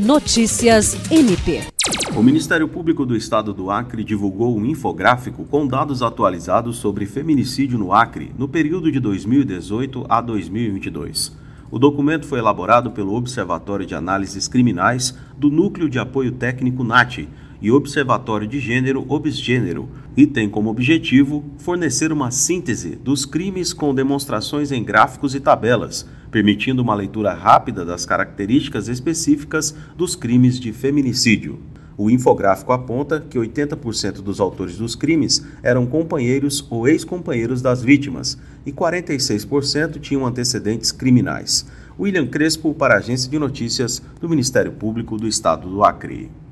Notícias MP. O Ministério Público do Estado do Acre divulgou um infográfico com dados atualizados sobre feminicídio no Acre no período de 2018 a 2022. O documento foi elaborado pelo Observatório de Análises Criminais do Núcleo de Apoio Técnico NAT e Observatório de Gênero Obsgênero e tem como objetivo fornecer uma síntese dos crimes com demonstrações em gráficos e tabelas, permitindo uma leitura rápida das características específicas dos crimes de feminicídio. O infográfico aponta que 80% dos autores dos crimes eram companheiros ou ex-companheiros das vítimas e 46% tinham antecedentes criminais. William Crespo, para a Agência de Notícias do Ministério Público do Estado do Acre.